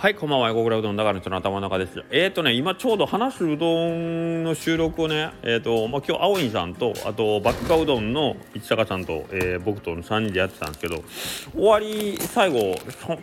はい、こんばんは。ゴグラうどんだからの頭の中です。えっ、ー、とね、今ちょうど話すうどんの収録をね、えっ、ー、と、まあ、今日、青いさんと、あと、バッカうどんの市坂さんと、えー、僕との3人でやってたんですけど、終わり、最後、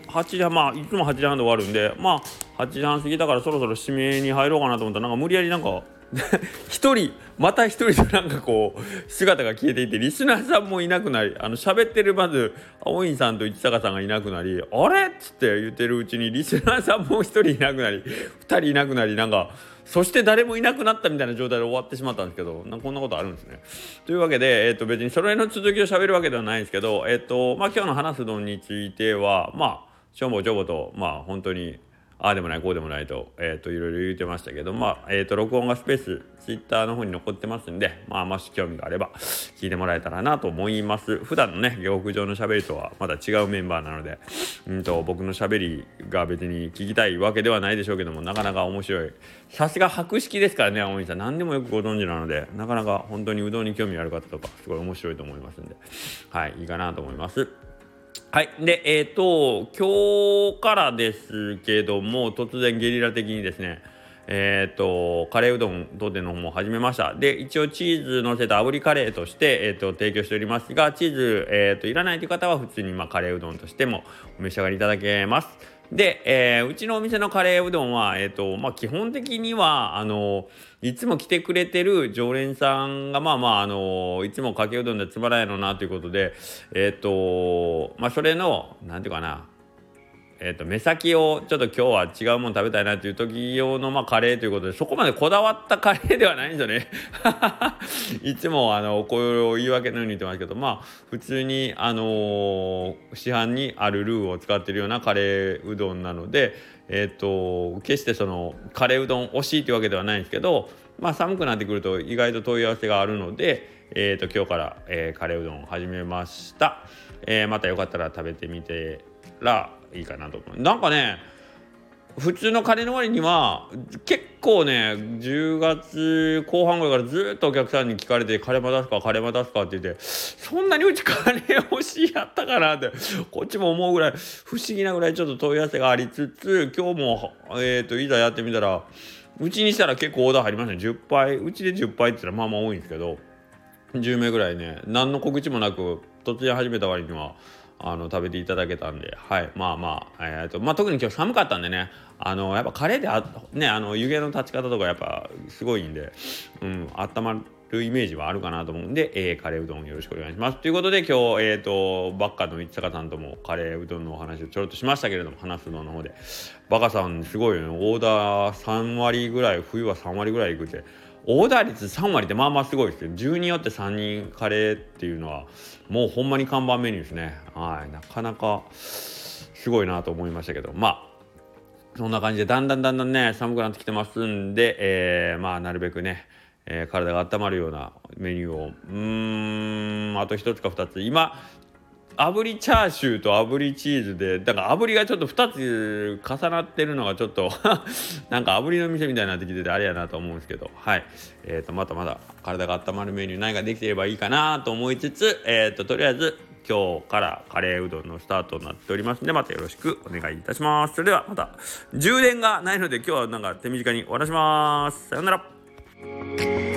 8時半、まあ、いつも8時半で終わるんで、まあ、8時半過ぎたからそろそろ指名に入ろうかなと思ったら、なんか無理やりなんか、一人また一人でなんかこう姿が消えていてリスナーさんもいなくなりあの喋ってるまず青いさんと市坂さんがいなくなり「あれ?」っつって言ってるうちにリスナーさんも一人いなくなり二人いなくなりなんかそして誰もいなくなったみたいな状態で終わってしまったんですけどなこんなことあるんですね。というわけで、えー、と別にそれの続きを喋るわけではないんですけど、えーとまあ、今日の話すのについてはまあちょぼちょぼとまあ本当にああでもないこうでもないと,、えー、といろいろ言うてましたけどまあ、えー、と録音がスペースツイッターの方に残ってますんで、まあ、もし興味があれば聞いてもらえたらなと思います。普段のね下克上のしゃべりとはまた違うメンバーなので、うんと僕のしゃべりが別に聞きたいわけではないでしょうけどもなかなか面白い。さすが博識ですからね青森さん。何でもよくご存知なのでなかなか本当にうどんに興味ある方とかすごい面白いと思いますんで。はいいいかなと思います。はい。で、えっ、ー、と、今日からですけども、突然ゲリラ的にですね、えっ、ー、と、カレーうどん当店の方も始めました。で、一応チーズ乗せた炙りカレーとして、えっ、ー、と、提供しておりますが、チーズ、えっ、と、いらないという方は普通に、まあ、カレーうどんとしてもお召し上がりいただけます。で、えー、うちのお店のカレーうどんは、えっ、ー、と、まあ、基本的には、あの、いつも来てくれてる常連さんが、まあまあ、あの、いつもかけうどんでつまらないのなということで、えっ、ー、と、まあ、それの、なんていうかな、えーと、目先をちょっと今日は違うもの食べたいなっていう時用の、まあ、カレーということでそこまでこだわったカレーではないんですよね。いつもあのこれを言い訳のように言ってますけどまあ普通に、あの、市販にあるルーを使ってるようなカレーうどんなので、えーと、決してそのカレーうどん惜しいというわけではないんですけど、まあ、寒くなってくると意外と問い合わせがあるので、えーと、今日から、えー、カレーうどんを始めました、えー、またよかったら食べてみてらいいかなと思う。なんかね普通のカレーの割には結構ね10月後半ぐらいからずっとお客さんに聞かれて「カレーマ出すか？カレーマ出すか」って言ってそんなにうちカレー欲しいやったかなってこっちも思うぐらい不思議なぐらいちょっと問い合わせがありつつ今日も、えーと、いざやってみたらうちにしたら結構オーダー入りましたね10杯うちで10杯って言ったらまあまあ多いんですけど10名ぐらいね何の告知もなく突然始めた割には。あの食べていただけたんで、はい、まあまあ、えーとまあ、特に今日寒かったんでね。あのやっぱカレーであ、ね、あの湯気の立ち方とかやっぱすごいんで、うん、温まるイメージはあるかなと思うんで、えー、カレーうどんよろしくお願いします。ということで今日、えーと、バッカの市坂さんともカレーうどんのお話をちょろっとしましたけれども話すのの方で。バカさんすごいよね。オーダー3割ぐらい冬は3割ぐらいいくって。オーダー率3割ってまあまあすごいですよ10人よって3人カレーっていうのはもうほんまに看板メニューですね。はい。なかなかすごいなと思いましたけど。まあそんな感じでだんだんだんだんね寒くなってきてますんで、えー、まあなるべくね、えー、体が温まるようなメニューをうーんあと1つか2つ。今炙りチャーシューと炙りチーズでだから炙りがちょっと2つ重なってるのがちょっと なんか炙りの店みたいになってきててあれやなと思うんですけど。はい。えー、とまたまだ体が温まるメニュー何ができてればいいかなと思いつつえー、ととりあえず今日からカレーうどんのスタートになっておりますのでまたよろしくお願いいたします。それではまた。充電がないので今日はなんか手短に終わらします。さよなら。